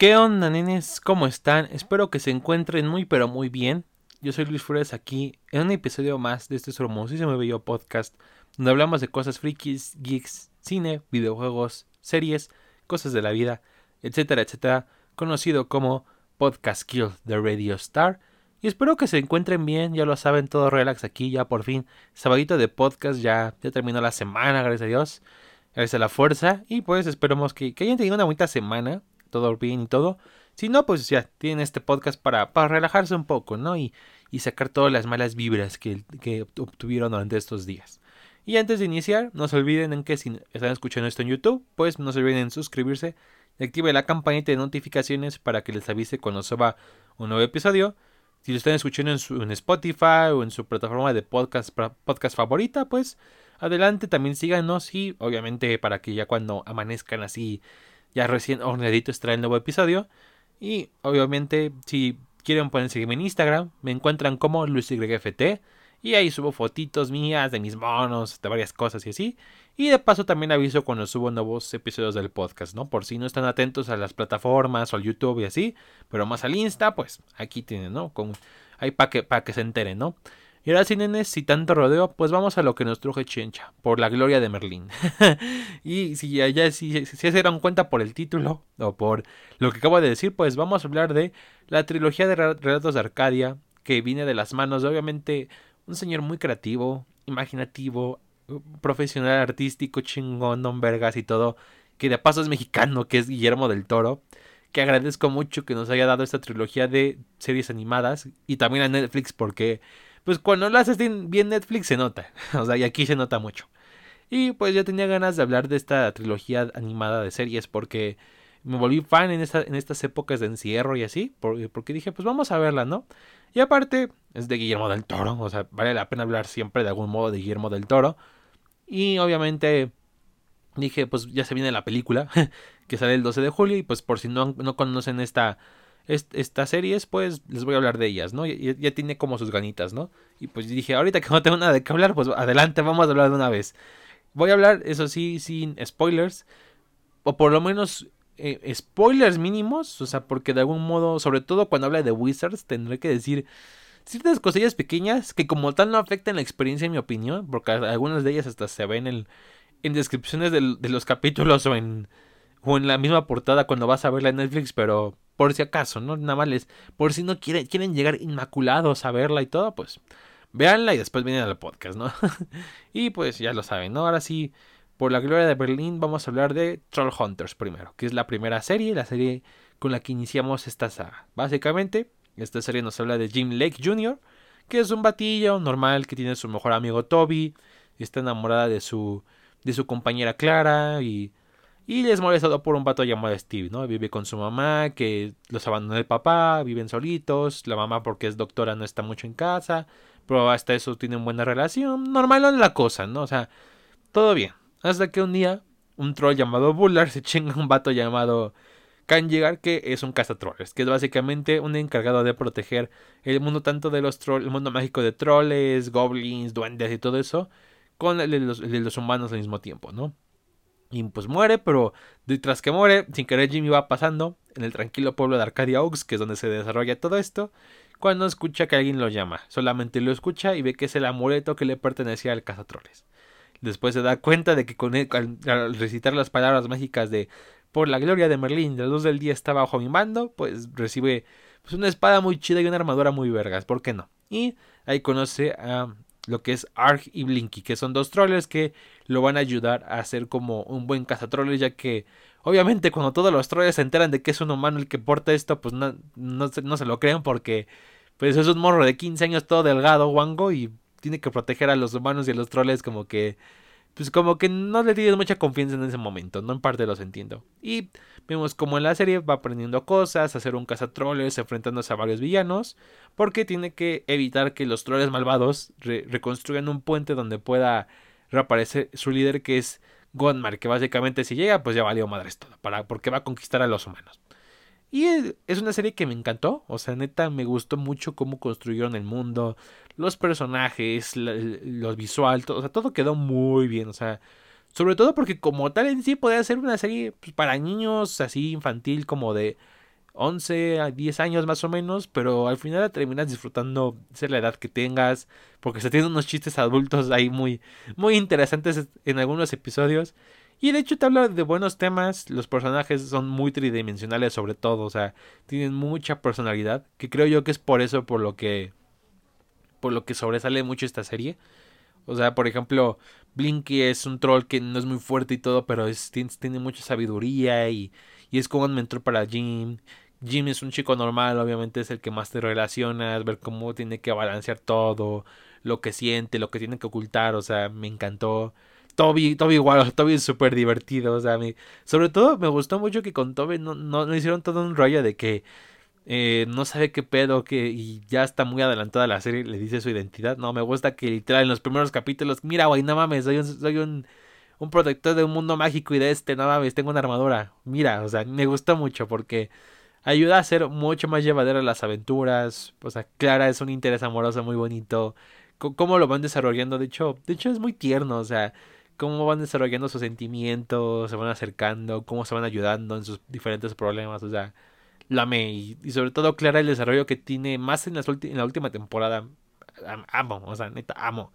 ¿Qué onda, nenes? ¿Cómo están? Espero que se encuentren muy pero muy bien. Yo soy Luis Flores aquí en un episodio más de este hermosísimo video podcast donde hablamos de cosas frikis, geeks, cine, videojuegos, series, cosas de la vida, etcétera, etcétera, conocido como Podcast Kill de Radio Star. Y espero que se encuentren bien, ya lo saben, todo relax aquí, ya por fin, sabadito de podcast, ya, terminó la semana, gracias a Dios, gracias a la fuerza, y pues esperamos que, que hayan tenido una bonita semana, todo bien y todo. Si no, pues ya tienen este podcast para, para relajarse un poco, ¿no? Y, y sacar todas las malas vibras que, que, obtuvieron durante estos días. Y antes de iniciar, no se olviden en que si están escuchando esto en YouTube, pues no se olviden en suscribirse y active la campanita de notificaciones para que les avise cuando suba un nuevo episodio. Si lo están escuchando en, su, Spotify o en su plataforma de podcast, podcast favorita, pues adelante, también síganos y obviamente para que ya cuando amanezcan así ya recién horneadito trae el nuevo episodio. Y obviamente, si quieren pueden seguirme en Instagram, me encuentran como LuisYFT. Y ahí subo fotitos mías de mis monos, de varias cosas y así. Y de paso también aviso cuando subo nuevos episodios del podcast, ¿no? Por si no están atentos a las plataformas o al YouTube y así. Pero más al Insta, pues aquí tienen, ¿no? Con, ahí para que, que se enteren, ¿no? Y ahora, sin nenes, si tanto rodeo, pues vamos a lo que nos truje Chencha, por la gloria de Merlín. y si ya, si, se dieron cuenta por el título, o por lo que acabo de decir, pues vamos a hablar de la trilogía de relatos de Arcadia, que viene de las manos de, obviamente, un señor muy creativo, imaginativo, profesional, artístico, chingón, don Vergas y todo, que de paso es mexicano, que es Guillermo del Toro que agradezco mucho que nos haya dado esta trilogía de series animadas y también a Netflix porque pues cuando lo haces bien Netflix se nota. O sea, y aquí se nota mucho. Y pues yo tenía ganas de hablar de esta trilogía animada de series porque me volví fan en, esta, en estas épocas de encierro y así, porque dije, pues vamos a verla, ¿no? Y aparte, es de Guillermo del Toro, o sea, vale la pena hablar siempre de algún modo de Guillermo del Toro. Y obviamente dije, pues ya se viene la película, que sale el 12 de julio, y pues por si no, no conocen esta estas series, pues les voy a hablar de ellas, ¿no? Ya, tiene como sus ganitas, ¿no? Y pues dije, ahorita que no tengo nada de qué hablar, pues adelante, vamos a hablar de una vez. Voy a hablar, eso sí, sin spoilers, o por lo menos eh, spoilers mínimos, o sea, porque de algún modo, sobre todo cuando habla de Wizards, tendré que decir ciertas cosillas pequeñas que como tal no afectan la experiencia en mi opinión, porque algunas de ellas hasta se ven en, en descripciones de, de los capítulos o en, o en la misma portada cuando vas a verla en Netflix, pero por si acaso, ¿no? Nada más les, por si no quieren, quieren llegar inmaculados a verla y todo, pues véanla y después vienen al podcast, ¿no? y pues ya lo saben, ¿no? Ahora sí, por la gloria de Berlín vamos a hablar de Troll Hunters primero, que es la primera serie, la serie con la que iniciamos esta saga. Básicamente, esta serie nos habla de Jim Lake Jr., que es un batillo normal que tiene su mejor amigo Toby, está enamorada de su de su compañera Clara y y es molestado por un vato llamado Steve, ¿no? Vive con su mamá, que los abandonó el papá, viven solitos. La mamá, porque es doctora, no está mucho en casa. Pero hasta eso tienen buena relación. Normal la cosa, ¿no? O sea, todo bien. Hasta que un día, un troll llamado Bullard se chinga un vato llamado Kanjigar, que es un cazatrolls, que es básicamente un encargado de proteger el mundo tanto de los trolls, el mundo mágico de trolls, goblins, duendes y todo eso, con el de los humanos al mismo tiempo, ¿no? Y pues muere, pero detrás que muere, sin querer Jimmy va pasando en el tranquilo pueblo de Arcadia Oaks, que es donde se desarrolla todo esto, cuando escucha que alguien lo llama. Solamente lo escucha y ve que es el amuleto que le pertenecía al cazatroles. Después se da cuenta de que con al, recitar las palabras mágicas de por la gloria de Merlín, la luz del día está bajo mi mando, pues recibe pues, una espada muy chida y una armadura muy vergas, ¿por qué no? Y ahí conoce a lo que es Arg y Blinky, que son dos trollers que lo van a ayudar a ser como un buen cazatroles, ya que obviamente cuando todos los trollers se enteran de que es un humano el que porta esto, pues no, no, se, no se lo creen porque pues es un morro de 15 años todo delgado, guango, y tiene que proteger a los humanos y a los troles como que pues como que no le tienes mucha confianza en ese momento, no en parte los entiendo. Y vemos como en la serie va aprendiendo cosas, hacer un cazatroles, enfrentándose a varios villanos, porque tiene que evitar que los troles malvados reconstruyan un puente donde pueda reaparecer su líder que es Godmar, que básicamente si llega pues ya valió madres todo, para, porque va a conquistar a los humanos. Y es una serie que me encantó, o sea, neta me gustó mucho cómo construyeron el mundo, los personajes, los visual, todo, o sea, todo quedó muy bien, o sea, sobre todo porque como tal en sí podía ser una serie pues, para niños así infantil como de 11 a 10 años más o menos, pero al final terminas disfrutando ser la edad que tengas, porque se tienen unos chistes adultos ahí muy, muy interesantes en algunos episodios. Y de hecho te habla de buenos temas, los personajes son muy tridimensionales sobre todo, o sea, tienen mucha personalidad, que creo yo que es por eso por lo que por lo que sobresale mucho esta serie. O sea, por ejemplo, Blinky es un troll que no es muy fuerte y todo, pero es, tiene, mucha sabiduría y, y, es como un mentor para Jim. Jim es un chico normal, obviamente es el que más te relacionas, ver cómo tiene que balancear todo, lo que siente, lo que tiene que ocultar, o sea, me encantó. Toby, Toby igual, Toby es súper divertido, o sea, sobre todo me gustó mucho que con Toby no, no, hicieron todo un rollo de que eh, no sabe qué pedo, que y ya está muy adelantada la serie, le dice su identidad. No, me gusta que literal en los primeros capítulos, mira, güey, no mames, soy un, soy un, un protector de un mundo mágico y de este, no mames, tengo una armadura. Mira, o sea, me gustó mucho porque ayuda a hacer mucho más llevadera las aventuras. O sea, Clara es un interés amoroso muy bonito. cómo lo van desarrollando, de hecho, de hecho es muy tierno, o sea, cómo van desarrollando sus sentimientos, se van acercando, cómo se van ayudando en sus diferentes problemas, o sea, la amé y, sobre todo Clara el desarrollo que tiene más en, la última temporada. amo, o sea, neta, amo.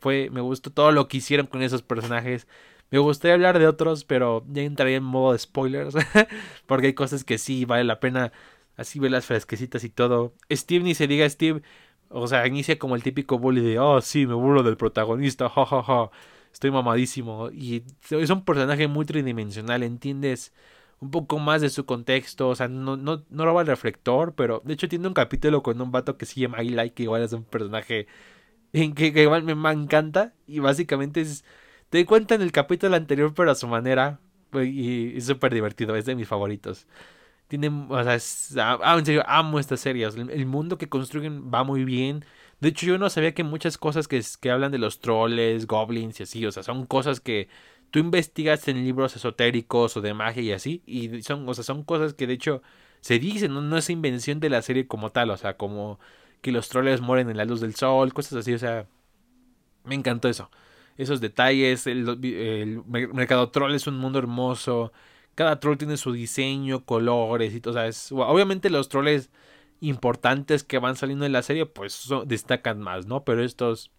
Fue, me gustó todo lo que hicieron con esos personajes. Me gustaría hablar de otros, pero ya entraría en modo de spoilers. porque hay cosas que sí vale la pena así ver las fresquecitas y todo. Steve ni se diga Steve. O sea, inicia como el típico bully de, oh, sí, me burlo del protagonista, jajaja. Estoy mamadísimo. Y es un personaje muy tridimensional, ¿entiendes? un poco más de su contexto, o sea, no, no, no roba el reflector, pero de hecho tiene un capítulo con un vato que se llama I Like, que igual es un personaje en que, igual me, encanta, y básicamente es, te cuenta en el capítulo anterior, pero a su manera, y, es súper divertido, es de mis favoritos. Tiene, o sea, es, ah, ah en serio, amo estas series, el, mundo que construyen va muy bien, de hecho yo no sabía que muchas cosas que, que hablan de los troles, goblins y así, o sea, son cosas que tú investigas en libros esotéricos o de magia y así, y son, o sea, son cosas que de hecho se dicen, no, es invención de la serie como tal, o sea, como que los troles mueren en la luz del sol, cosas así, o sea, me encantó eso. Esos detalles, el, mercado troll es un mundo hermoso, cada troll tiene su diseño, colores y todo, o sea, es, obviamente los troles importantes que van saliendo en la serie, pues destacan más, ¿no? Pero estos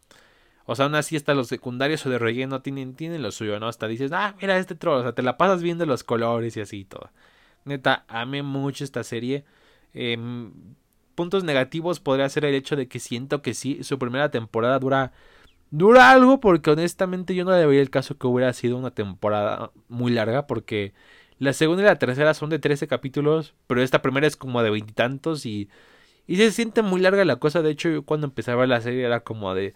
o sea, aún así hasta los secundarios o de relleno tienen, tienen lo suyo, ¿no? Hasta dices, ah, mira este troll, o sea, te la pasas viendo los colores y así y todo. Neta, amé mucho esta serie. Em, puntos negativos podría ser el hecho de que siento que sí, su primera temporada dura dura algo porque honestamente yo no le veía el caso que hubiera sido una temporada muy larga porque la segunda y la tercera son de 13 capítulos, pero esta primera es como de veintitantos y, y, se siente muy larga la cosa. De hecho, yo cuando empezaba la serie era como de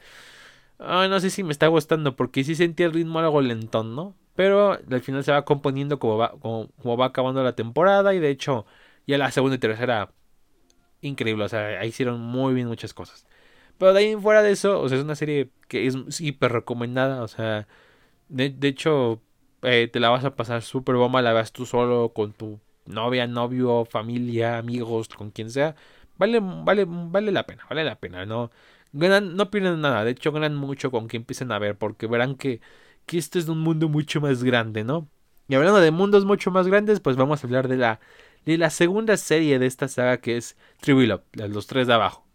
Ay, no sé si me está gustando porque sí sentí el ritmo algo lentón, ¿no? Pero al final se va componiendo como va, como, va acabando la temporada y de hecho ya la segunda y tercera increíble, o sea, ahí hicieron muy bien muchas cosas. Pero de ahí fuera de eso, o sea, es una serie que es hiper recomendada, o sea, de, hecho eh, te la vas a pasar súper bomba, la veas tú solo con tu novia, novio, familia, amigos, con quien sea. Vale, vale, vale la pena, vale la pena, ¿no? Ganan, no pierden nada, de hecho ganan mucho con que empiecen a ver, porque verán que, que este es un mundo mucho más grande, ¿no? Y hablando de mundos mucho más grandes, pues vamos a hablar de la, de la segunda serie de esta saga que es Tribilop, los tres de abajo.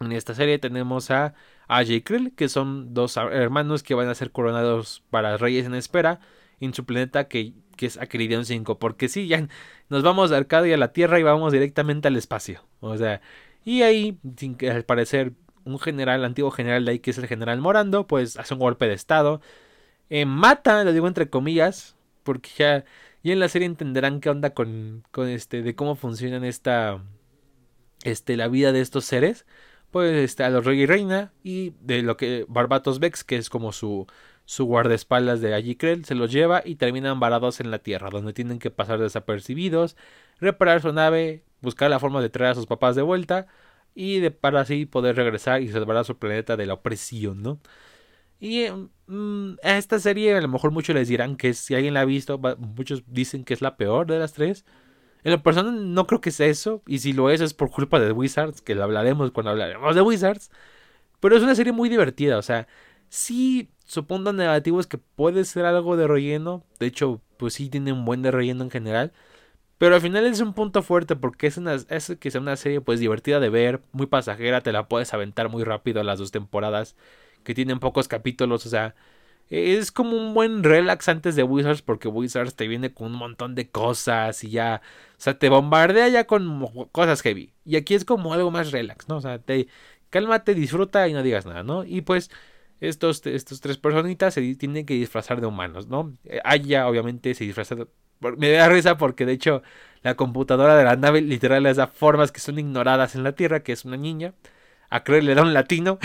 En esta serie tenemos a AJ y Krill, que son dos hermanos que van a ser coronados para reyes en espera en su planeta que, que es Aceridion 5. Porque sí, ya nos vamos de Arcadia a la Tierra y vamos directamente al espacio. O sea, y ahí, sin que al parecer un general, antiguo general de ahí que es el general Morando, pues hace un golpe de estado. Eh, mata, lo digo entre comillas, porque ya, ya en la serie entenderán qué onda con, con este, de cómo funcionan esta, este, la vida de estos seres. Pues a los rey y reina y de lo que Barbatos Vex, que es como su, su guardaespaldas de allí Krell, se los lleva y terminan varados en la Tierra, donde tienen que pasar desapercibidos, reparar su nave, buscar la forma de traer a sus papás de vuelta y de, para así poder regresar y salvar a su planeta de la opresión, ¿no? Y mm, a esta serie a lo mejor muchos les dirán que si alguien la ha visto, muchos dicen que es la peor de las tres. En lo personal no creo que sea eso, y si lo es es por culpa de Wizards, que lo hablaremos cuando hablaremos de Wizards. Pero es una serie muy divertida, o sea, sí, supongo negativos que puede ser algo de relleno, de hecho, pues sí tiene un buen de relleno en general, Pero al final es un punto fuerte porque es, una, es que sea una serie pues divertida de ver, muy pasajera, te la puedes aventar muy rápido las dos temporadas que tienen pocos capítulos, o sea, es como un buen relax antes de Wizards porque Wizards te viene con un montón de cosas y ya, o sea, te bombardea ya con cosas heavy. Y aquí es como algo más relax, ¿no? O sea, te cálmate, disfruta y no digas nada, ¿no? Y pues estos, estos tres personitas se tienen que disfrazar de humanos, ¿no? Aya obviamente se disfraza. Me da risa porque de hecho la computadora de la nave literal les da formas que son ignoradas en la Tierra, que es una niña. A Creer le da un latino,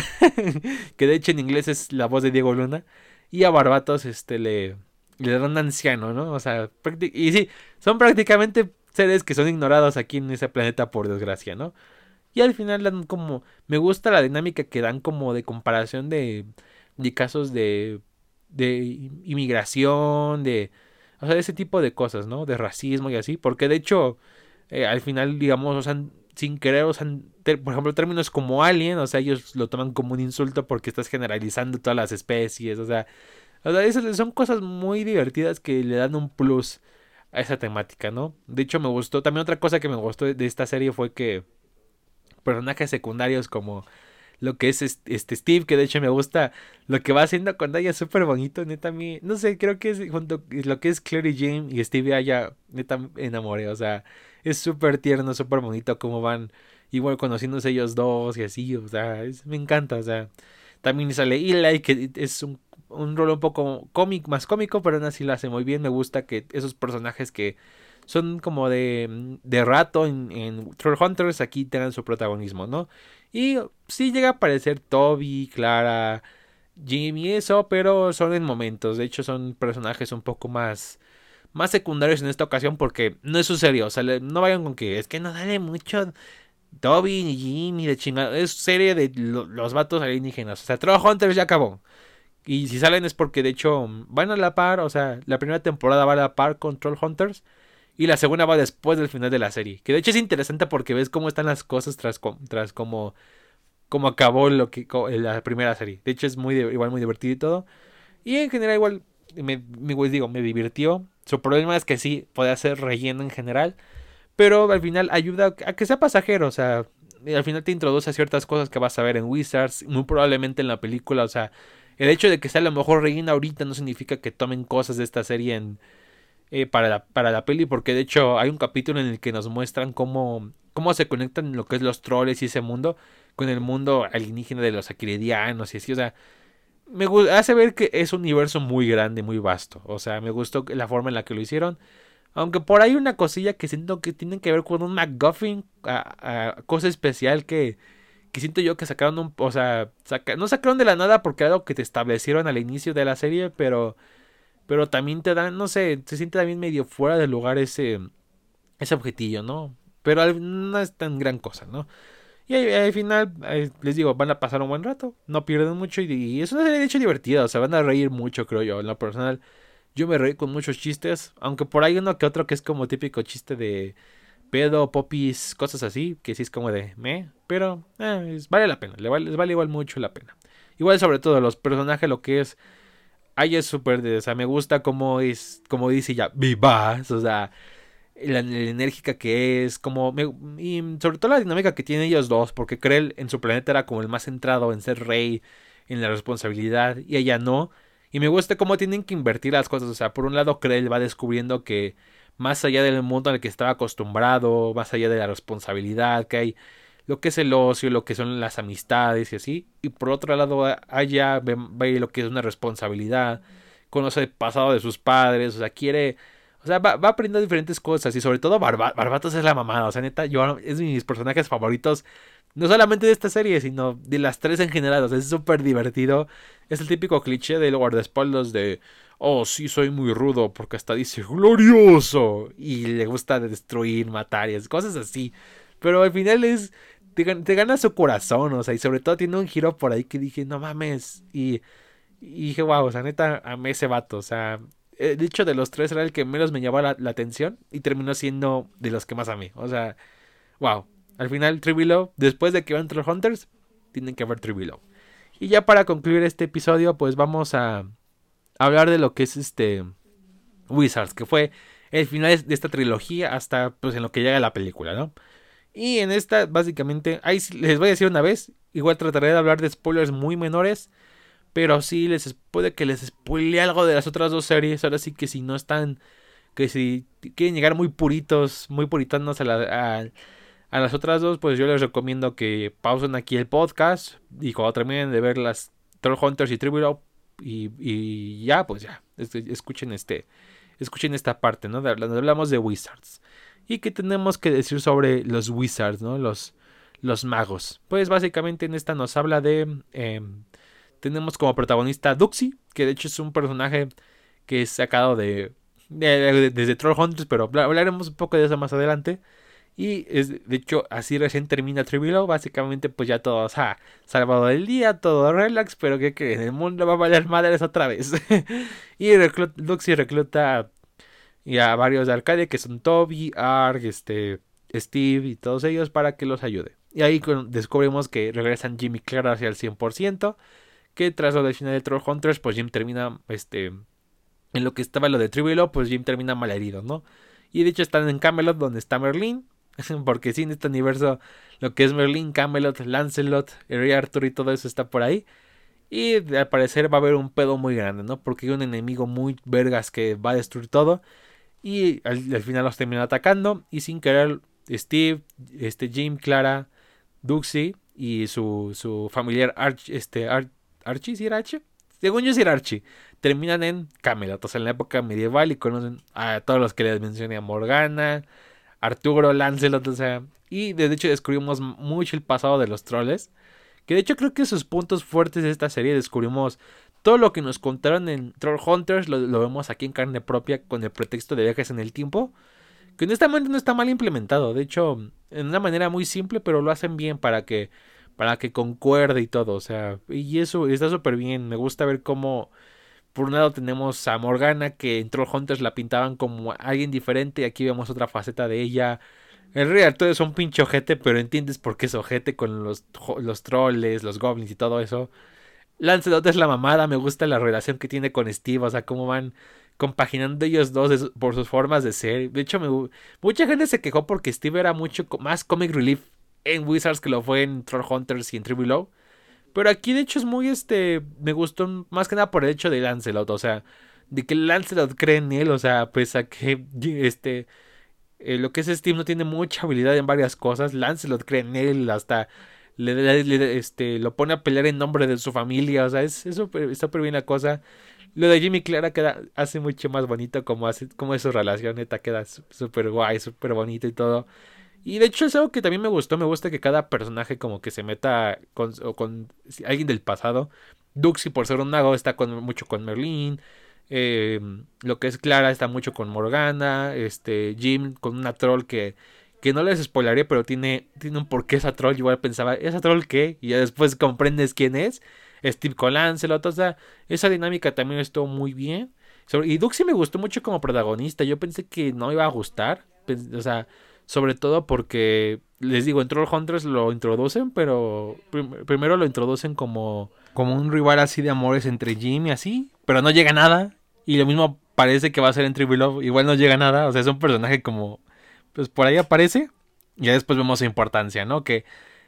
que de hecho en inglés es la voz de Diego Luna. Y a Barbatos este, le, le da un anciano, ¿no? O sea, y sí, son prácticamente seres que son ignorados aquí en ese planeta por desgracia, ¿no? Y al final dan como... Me gusta la dinámica que dan como de comparación de, de casos de, de inmigración, de... O sea, ese tipo de cosas, ¿no? De racismo y así. Porque de hecho, eh, al final, digamos, o sea, sin querer, o sea, por ejemplo, términos como alien, o sea, ellos lo toman como un insulto porque estás generalizando todas las especies, o sea, esas son cosas muy divertidas que le dan un plus a esa temática, ¿no? De hecho, me gustó, también otra cosa que me gustó de esta serie fue que personajes secundarios como lo que es este Steve, que de hecho me gusta lo que va haciendo con ella, súper bonito, neta, a mí, no sé, creo que es junto lo que es Clary Jane y Steve Aya, neta, enamoré, o sea, es súper tierno, súper bonito cómo van igual conociéndose ellos dos y así, o sea, me encanta, o sea, también sale Eli, que es un, un rol un poco cómico, más cómico, pero aún así lo hace muy bien, me gusta que esos personajes que son como de, de rato en, en Troll Hunters aquí tengan su protagonismo, ¿no? Y sí llega a aparecer Toby, Clara, Jimmy, eso, pero son en momentos. De hecho, son personajes un poco más, más secundarios en esta ocasión porque no es su serie. O sea, no vayan con que es que no dale mucho Toby ni Jimmy de chingada. Es serie de los vatos alienígenas. O sea, Troll Hunters ya acabó. Y si salen es porque de hecho van a la par. O sea, la primera temporada va a la par con Troll Hunters. Y la segunda va después del final de la serie. Que de hecho es interesante porque ves cómo están las cosas tras, tras cómo, cómo acabó lo que, la primera serie. De hecho es muy igual muy divertido y todo. Y en general igual me, me digo, me divirtió. Su problema es que sí, puede hacer relleno en general. Pero al final ayuda a que sea pasajero. O sea, al final te introduce a ciertas cosas que vas a ver en Wizards. Muy probablemente en la película. O sea, el hecho de que sea a lo mejor relleno ahorita no significa que tomen cosas de esta serie en eh, para, la, para la peli, porque de hecho hay un capítulo en el que nos muestran cómo, cómo se conectan lo que es los troles y ese mundo con el mundo alienígena de los aquiridianos y así, o sea, me hace ver que es un universo muy grande, muy vasto, o sea, me gustó la forma en la que lo hicieron. Aunque por ahí una cosilla que siento que tiene que ver con un McGuffin, a, cosa especial que, que siento yo que sacaron un, o sea, no sacaron de la nada porque era algo que te establecieron al inicio de la serie, pero pero también te dan, no sé, se siente también medio fuera de lugar ese, ese objetillo, ¿no? Pero no es tan gran cosa, ¿no? Y al, final, les digo, van a pasar un buen rato, no pierden mucho y, es una serie de hecho divertida, o sea, van a reír mucho, creo yo. En lo personal, yo me reí con muchos chistes, aunque por ahí uno que otro que es como típico chiste de pedo, popis, cosas así, que sí es como de me, pero eh, vale la pena, les vale, igual mucho la pena. Igual sobre todo los personajes, lo que es Ay, es súper, o sea, me gusta como es, como dice ya, vivas, o sea, la, enérgica que es, como, y sobre todo la dinámica que tienen ellos dos, porque Krell en su planeta era como el más centrado en ser rey, en la responsabilidad, y ella no, y me gusta cómo tienen que invertir las cosas, o sea, por un lado Krell va descubriendo que más allá del mundo al que estaba acostumbrado, más allá de la responsabilidad que hay, lo que es el ocio, lo que son las amistades y así. Y por otro lado, allá ve, lo que es una responsabilidad, conoce el pasado de sus padres, o sea, quiere... O sea, va, aprendiendo diferentes cosas y sobre todo Barbatos es la mamada. O sea, neta, yo es de mis personajes favoritos. No solamente de esta serie, sino de las tres en general. O sea, es súper divertido. Es el típico cliché del guardaespaldas de... Oh, sí, soy muy rudo porque hasta dice glorioso. Y le gusta destruir, matar y cosas así. Pero al final es te, gana su corazón, o sea, y sobre todo tiene un giro por ahí que dije, no mames, y, dije, wow, o sea, neta, amé ese vato, o sea, de hecho de los tres era el que menos me llamaba la, atención y terminó siendo de los que más amé, o sea, wow, al final Tribilo, después de que van Troll Hunters, tienen que ver Tribilo. Y ya para concluir este episodio, pues vamos a hablar de lo que es este Wizards, que fue el final de esta trilogía hasta pues en lo que llega la película, ¿no? Y en esta, básicamente, ahí les voy a decir una vez, igual trataré de hablar de spoilers muy menores, pero sí les puede que les spoile algo de las otras dos series, ahora sí que si no están, que si quieren llegar muy puritos, muy puritanos a, la, a, las otras dos, pues yo les recomiendo que pausen aquí el podcast y cuando terminen de ver las Troll Hunters y Tribute y, y ya, pues ya, este, escuchen este, escuchen esta parte, ¿no? donde hablamos de Wizards. ¿Y qué tenemos que decir sobre los Wizards, ¿no? Los, los magos. Pues básicamente en esta nos habla de... Em, tenemos como protagonista Duxie, que de hecho es un personaje que es sacado de, desde Troll Hunters, pero hablaremos un poco de eso más adelante. Y es, de hecho, así recién termina Tribilo. Básicamente, pues ya todo ha salvado del día, todo relax. Pero que, que en el mundo va a valer madres otra vez. y Duxie recluta a varios de Arcadia, que son Toby, Arg, este, Steve y todos ellos, para que los ayude. Y ahí descubrimos que regresan Jimmy Clara hacia el 100%. Que tras lo del final de Troll Hunters, pues Jim termina, este, en lo que estaba lo de Tribilo, pues Jim termina mal herido, ¿no? Y de hecho están en Camelot, donde está Merlin porque sí, en este universo lo que es Merlin, Camelot, Lancelot, el Rey Arthur y todo eso está por ahí. Y al parecer va a haber un pedo muy grande, ¿no? Porque hay un enemigo muy vergas que va a destruir todo. Y al, final los termina atacando. Y sin querer, Steve, este Jim, Clara, Duxie y su, su familiar Arch, este, Archie, ¿sí era Archie? Según yo, sí era Archie. Terminan en Camelot, o sea, en la época medieval y conocen a todos los que les mencioné, a Morgana, Arturo, Lancelot, o sea, y de hecho descubrimos mucho el pasado de los troles. Que de hecho creo que sus puntos fuertes de esta serie descubrimos todo lo que nos contaron en Troll Hunters, lo, vemos aquí en carne propia con el pretexto de viajes en el tiempo. Que honestamente no está mal implementado. De hecho, en una manera muy simple, pero lo hacen bien para que, para que concuerde y todo. O sea, y eso está súper bien. Me gusta ver cómo por un lado tenemos a Morgana que en Hunters la pintaban como alguien diferente y aquí vemos otra faceta de ella. En realidad todo es un pinche ojete, pero entiendes por qué es ojete con los, los troles, los goblins y todo eso. Lancelot es la mamada, me gusta la relación que tiene con Steve, o sea, cómo van compaginando ellos dos por sus formas de ser. De hecho, me, mucha gente se quejó porque Steve era mucho más comic relief en Wizards que lo fue en Troll Hunters y en Tribu Low. Pero aquí de hecho es muy este, me gustó más que nada por el hecho de Lancelot, o sea, de que Lancelot cree en él, o sea, pues a que este, eh, lo que es Steve no tiene mucha habilidad en varias cosas, Lancelot cree en él, hasta le, este, lo pone a pelear en nombre de su familia, o sea, es súper super bien la cosa. Lo de Jimmy Clara queda, hace mucho más bonito como, hace, como es su relación, neta, queda súper guay, súper bonito y todo. Y de hecho es algo que también me gustó. Me gusta que cada personaje como que se meta con, con alguien del pasado. Duxie por ser un mago está con, mucho con Merlin. Em, lo que es Clara está mucho con Morgana. Este Jim con una troll que, que no les spoilaría, pero tiene, tiene un porqué esa troll. Igual pensaba, ¿esa troll qué? Y ya después comprendes quién es. Steve con Lancelot. O sea, esa dinámica también estuvo muy bien. Y Duxie me gustó mucho como protagonista. Yo pensé que no iba a gustar. O sea, sobre todo porque, les digo, en Troll Hunters lo introducen, pero primero lo introducen como, como un rival así de amores entre Jim y así, pero no llega nada. Y lo mismo parece que va a ser en Tribu Love, igual no llega nada. O sea, es un personaje como, pues por ahí aparece. Y ya después vemos su importancia, ¿no? Que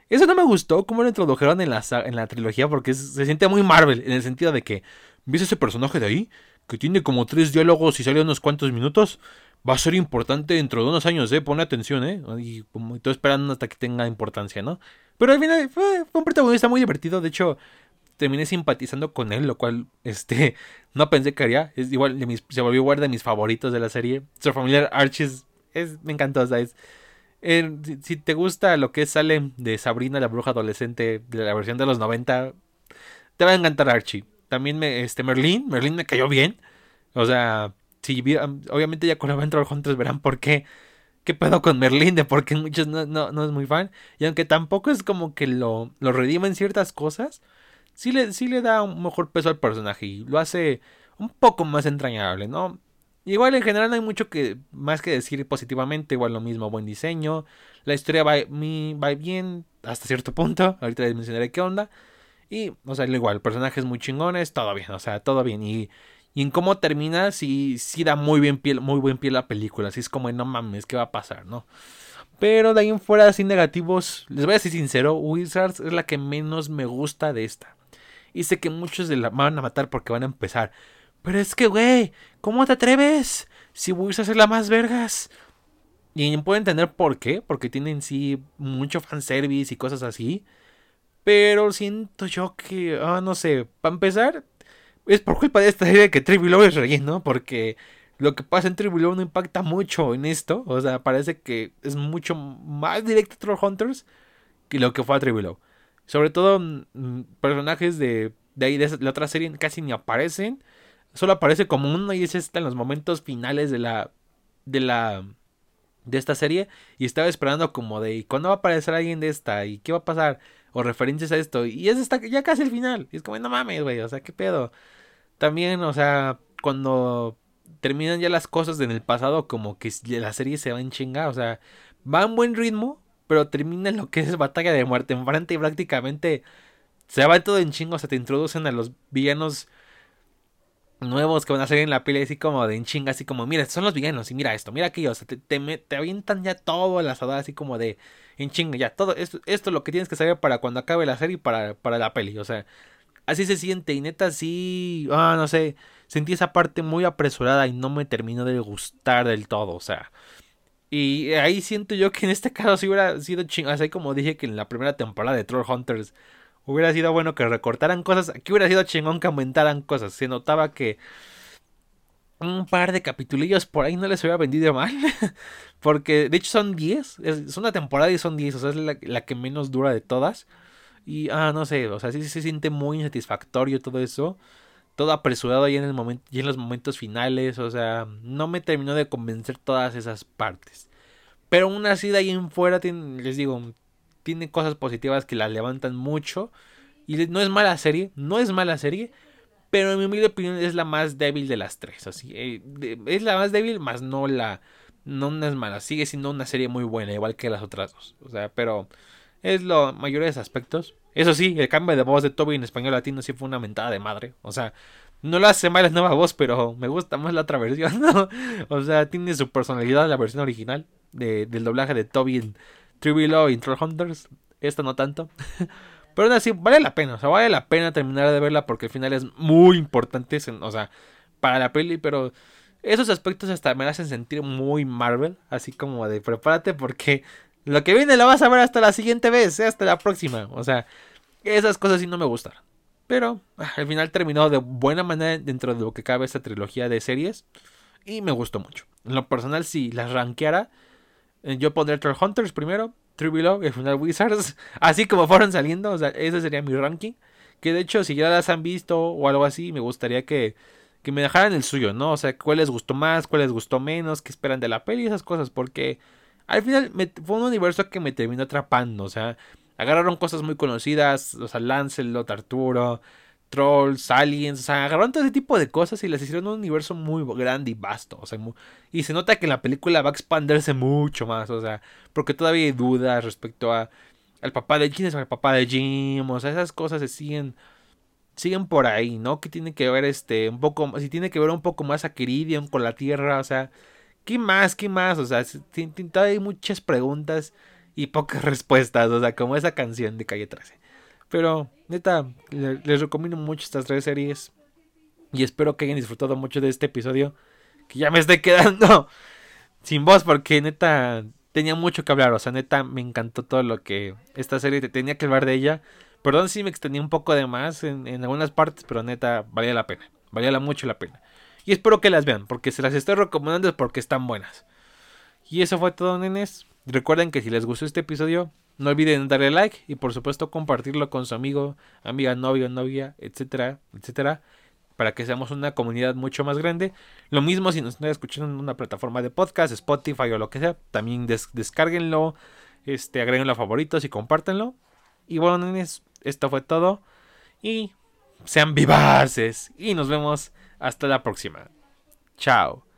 eso no me gustó, cómo lo introdujeron en la, en la trilogía, porque se siente muy Marvel, en el sentido de que, ¿ves ese personaje de ahí? Que tiene como tres diálogos y sale unos cuantos minutos va a ser importante dentro de unos años, ¿eh? Pone atención, ¿eh? Y como esperando hasta que tenga importancia, ¿no? Pero al final fue, un protagonista muy divertido. De hecho, terminé simpatizando con él, lo cual, este, no pensé que haría. Es igual, de mis, se volvió de mis favoritos de la serie. Su familiar Archie es, me encantó, ¿sabes? Eh, si, te gusta lo que sale de Sabrina, la bruja adolescente, de la versión de los 90, te va a encantar Archie. También me, este, Merlin, Merlin me cayó bien. O sea, si obviamente ya con Troll Hunters verán por qué. ¿Qué pedo con Merlin? De por qué muchos no, no, es muy fan. Y aunque tampoco es como que lo, lo redima en ciertas cosas, sí le, sí le da un mejor peso al personaje y lo hace un poco más entrañable, ¿no? Igual en general no hay mucho que más que decir positivamente, igual lo mismo, buen diseño, la historia va, va bien hasta cierto punto, ahorita les mencionaré qué onda, y, o sea, igual, personajes muy chingones, todo bien, o sea, todo bien, y Y en cómo termina, sí, sí da muy bien pie, muy buen pie la película. Así es como, no mames, ¿qué va a pasar, no? Pero de ahí en fuera, así negativos, les voy a decir sincero, Wizards es la que menos me gusta de esta. Y sé que muchos de la van a matar porque van a empezar. Pero es que, güey, ¿cómo te atreves? Si Wizards es la más vergas. Y puedo entender por qué, porque tienen sí mucho fanservice y cosas así. Pero siento yo que, ah, no sé, para empezar, es por culpa de esta idea que Tribu Love es relleno, porque lo que pasa en Tribu Love no impacta mucho en esto. O sea, parece que es mucho más directo a Troll Hunters que lo que fue a Love. Sobre todo, mm, personajes de, de ahí, de la otra serie, casi ni aparecen. Solo aparece como uno y es este en los momentos finales de la. de la. de esta serie. Y estaba esperando como de. ¿Cuándo va a aparecer alguien de esta? ¿Y qué va a pasar? O referencias a esto. Y es hasta ya casi el final. Y es como, no mames, güey. O sea, qué pedo. También, o sea, cuando terminan ya las cosas en el pasado, como que la serie se va en chinga. O sea, va en buen ritmo. Pero termina en lo que es batalla de muerte enfrente y prácticamente se va todo en chingo. O sea, te introducen a los villanos nuevos que van a salir en la peli así como de en chinga, así como, mira, son los villanos y mira esto, mira aquello, o sea, te, te, avientan ya todo el asador así como de en chinga, ya, todo esto, esto es lo que tienes que saber para cuando acabe la serie y para, para la peli, o sea, así se siente y neta sí, ah, no sé, sentí esa parte muy apresurada y no me terminó de gustar del todo, o sea, y ahí siento yo que en este caso sí hubiera sido chingada, así como dije que en la primera temporada de Troll Hunters Hubiera sido bueno que recortaran cosas. Aquí hubiera sido chingón que aumentaran cosas. Se notaba que un par de capitulillos por ahí no les hubiera vendido mal. Porque de hecho son 10. Es, una temporada y son 10. O sea, es la, que menos dura de todas. Y, ah, no sé. O sea, sí, se siente muy insatisfactorio todo eso. Todo apresurado ahí en, el momento, y en los momentos finales. O sea, no me terminó de convencer todas esas partes. Pero aún así de ahí en fuera, les digo, tiene cosas positivas que la levantan mucho. Y no es mala serie, no es mala serie, pero en mi humilde opinión es la más débil de las tres. Así, eh, es la más débil, más no la. No es mala, sigue siendo una serie muy buena, igual que las otras dos. O sea, pero es lo mayores aspectos. Eso sí, el cambio de voz de Toby en español latino sí fue una mentada de madre. O sea, no lo hace mal la nueva voz, pero me gusta más la otra versión. O sea, tiene su personalidad la versión original del doblaje de Toby en Tribilo y Troll Hunters. Esta no tanto. Pero aún así, vale la pena. O sea, vale la pena terminar de verla porque al final es muy importante. O sea, para la peli. Pero esos aspectos hasta me hacen sentir muy Marvel. Así como de prepárate porque lo que viene lo vas a ver hasta la siguiente vez. ¿eh? Hasta la próxima. O sea, esas cosas sí no me gustaron. Pero ah, al final terminó de buena manera dentro de lo que cabe esta trilogía de series. Y me gustó mucho. En lo personal, si las rankeara yo pondré Troll Hunters primero, True y Final Wizards, así como fueron saliendo, o sea, ese sería mi ranking. Que de hecho, si ya las han visto o algo así, me gustaría que, que me dejaran el suyo, ¿no? O sea, cuál les gustó más, cuál les gustó menos, qué esperan de la peli esas cosas, porque al final me, fue un universo que me terminó atrapando, o sea, agarraron cosas muy conocidas, o sea, Lancelot, Arturo, trolls, aliens, o sea, agarraron todo ese tipo de cosas y les hicieron un universo muy grande y vasto, o sea, y se nota que la película va a expandirse mucho más, o sea, porque todavía hay dudas respecto a al papá de es el papá de Jim, o sea, esas cosas se siguen siguen por ahí, ¿no? Que tiene que ver este un poco si tiene que ver un poco más a Kiridion con la Tierra, o sea, ¿qué más? ¿Qué más? O sea, todavía hay muchas preguntas y pocas respuestas, o sea, como esa canción de Calle 13. Pero, neta, les recomiendo mucho estas tres series. Y espero que hayan disfrutado mucho de este episodio. Que ya me estoy quedando sin voz porque neta tenía mucho que hablar. O sea, neta me encantó todo lo que esta serie tenía que hablar de ella. Perdón si me extendí un poco de más en, algunas partes, pero neta valía la pena. Valía mucho la pena. Y espero que las vean, porque se las estoy recomendando porque están buenas. Y eso fue todo, nenes. Recuerden que si les gustó este episodio, no olviden darle like y por supuesto compartirlo con su amigo, amiga, novio, novia, etcétera, etcétera, para que seamos una comunidad mucho más grande. Lo mismo si nos están escuchando en una plataforma de podcast, Spotify o lo que sea, también descárguenlo, este, agréguenlo a favoritos y compártanlo. Y bueno, esto fue todo y sean vivaces y nos vemos hasta la próxima. Chao.